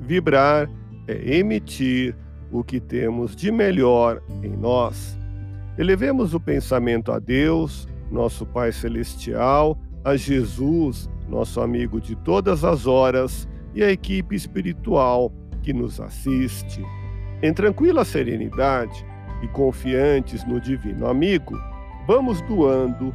Vibrar é emitir o que temos de melhor em nós. Elevemos o pensamento a Deus, nosso Pai Celestial, a Jesus, nosso amigo de todas as horas, e a equipe espiritual que nos assiste. Em tranquila serenidade e confiantes no Divino Amigo, vamos doando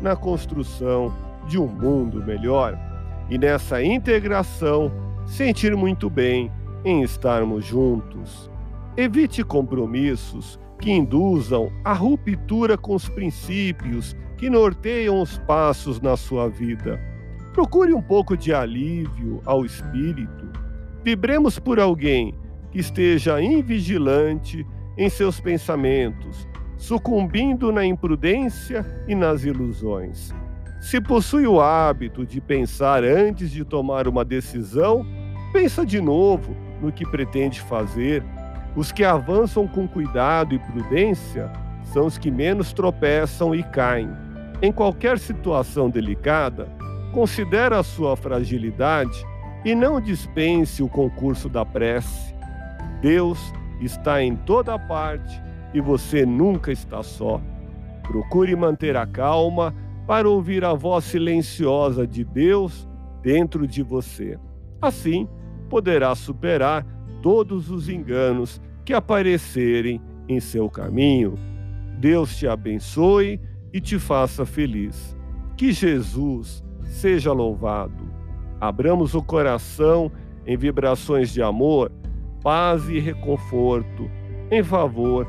na construção de um mundo melhor e nessa integração sentir muito bem em estarmos juntos. Evite compromissos que induzam a ruptura com os princípios que norteiam os passos na sua vida. Procure um pouco de alívio ao espírito. Vibremos por alguém que esteja invigilante em seus pensamentos, sucumbindo na imprudência e nas ilusões. Se possui o hábito de pensar antes de tomar uma decisão, pensa de novo no que pretende fazer. Os que avançam com cuidado e prudência são os que menos tropeçam e caem. Em qualquer situação delicada, considere a sua fragilidade e não dispense o concurso da prece. Deus está em toda parte e você nunca está só. Procure manter a calma para ouvir a voz silenciosa de Deus dentro de você. Assim, poderá superar todos os enganos que aparecerem em seu caminho. Deus te abençoe e te faça feliz. Que Jesus seja louvado. Abramos o coração em vibrações de amor, paz e reconforto em favor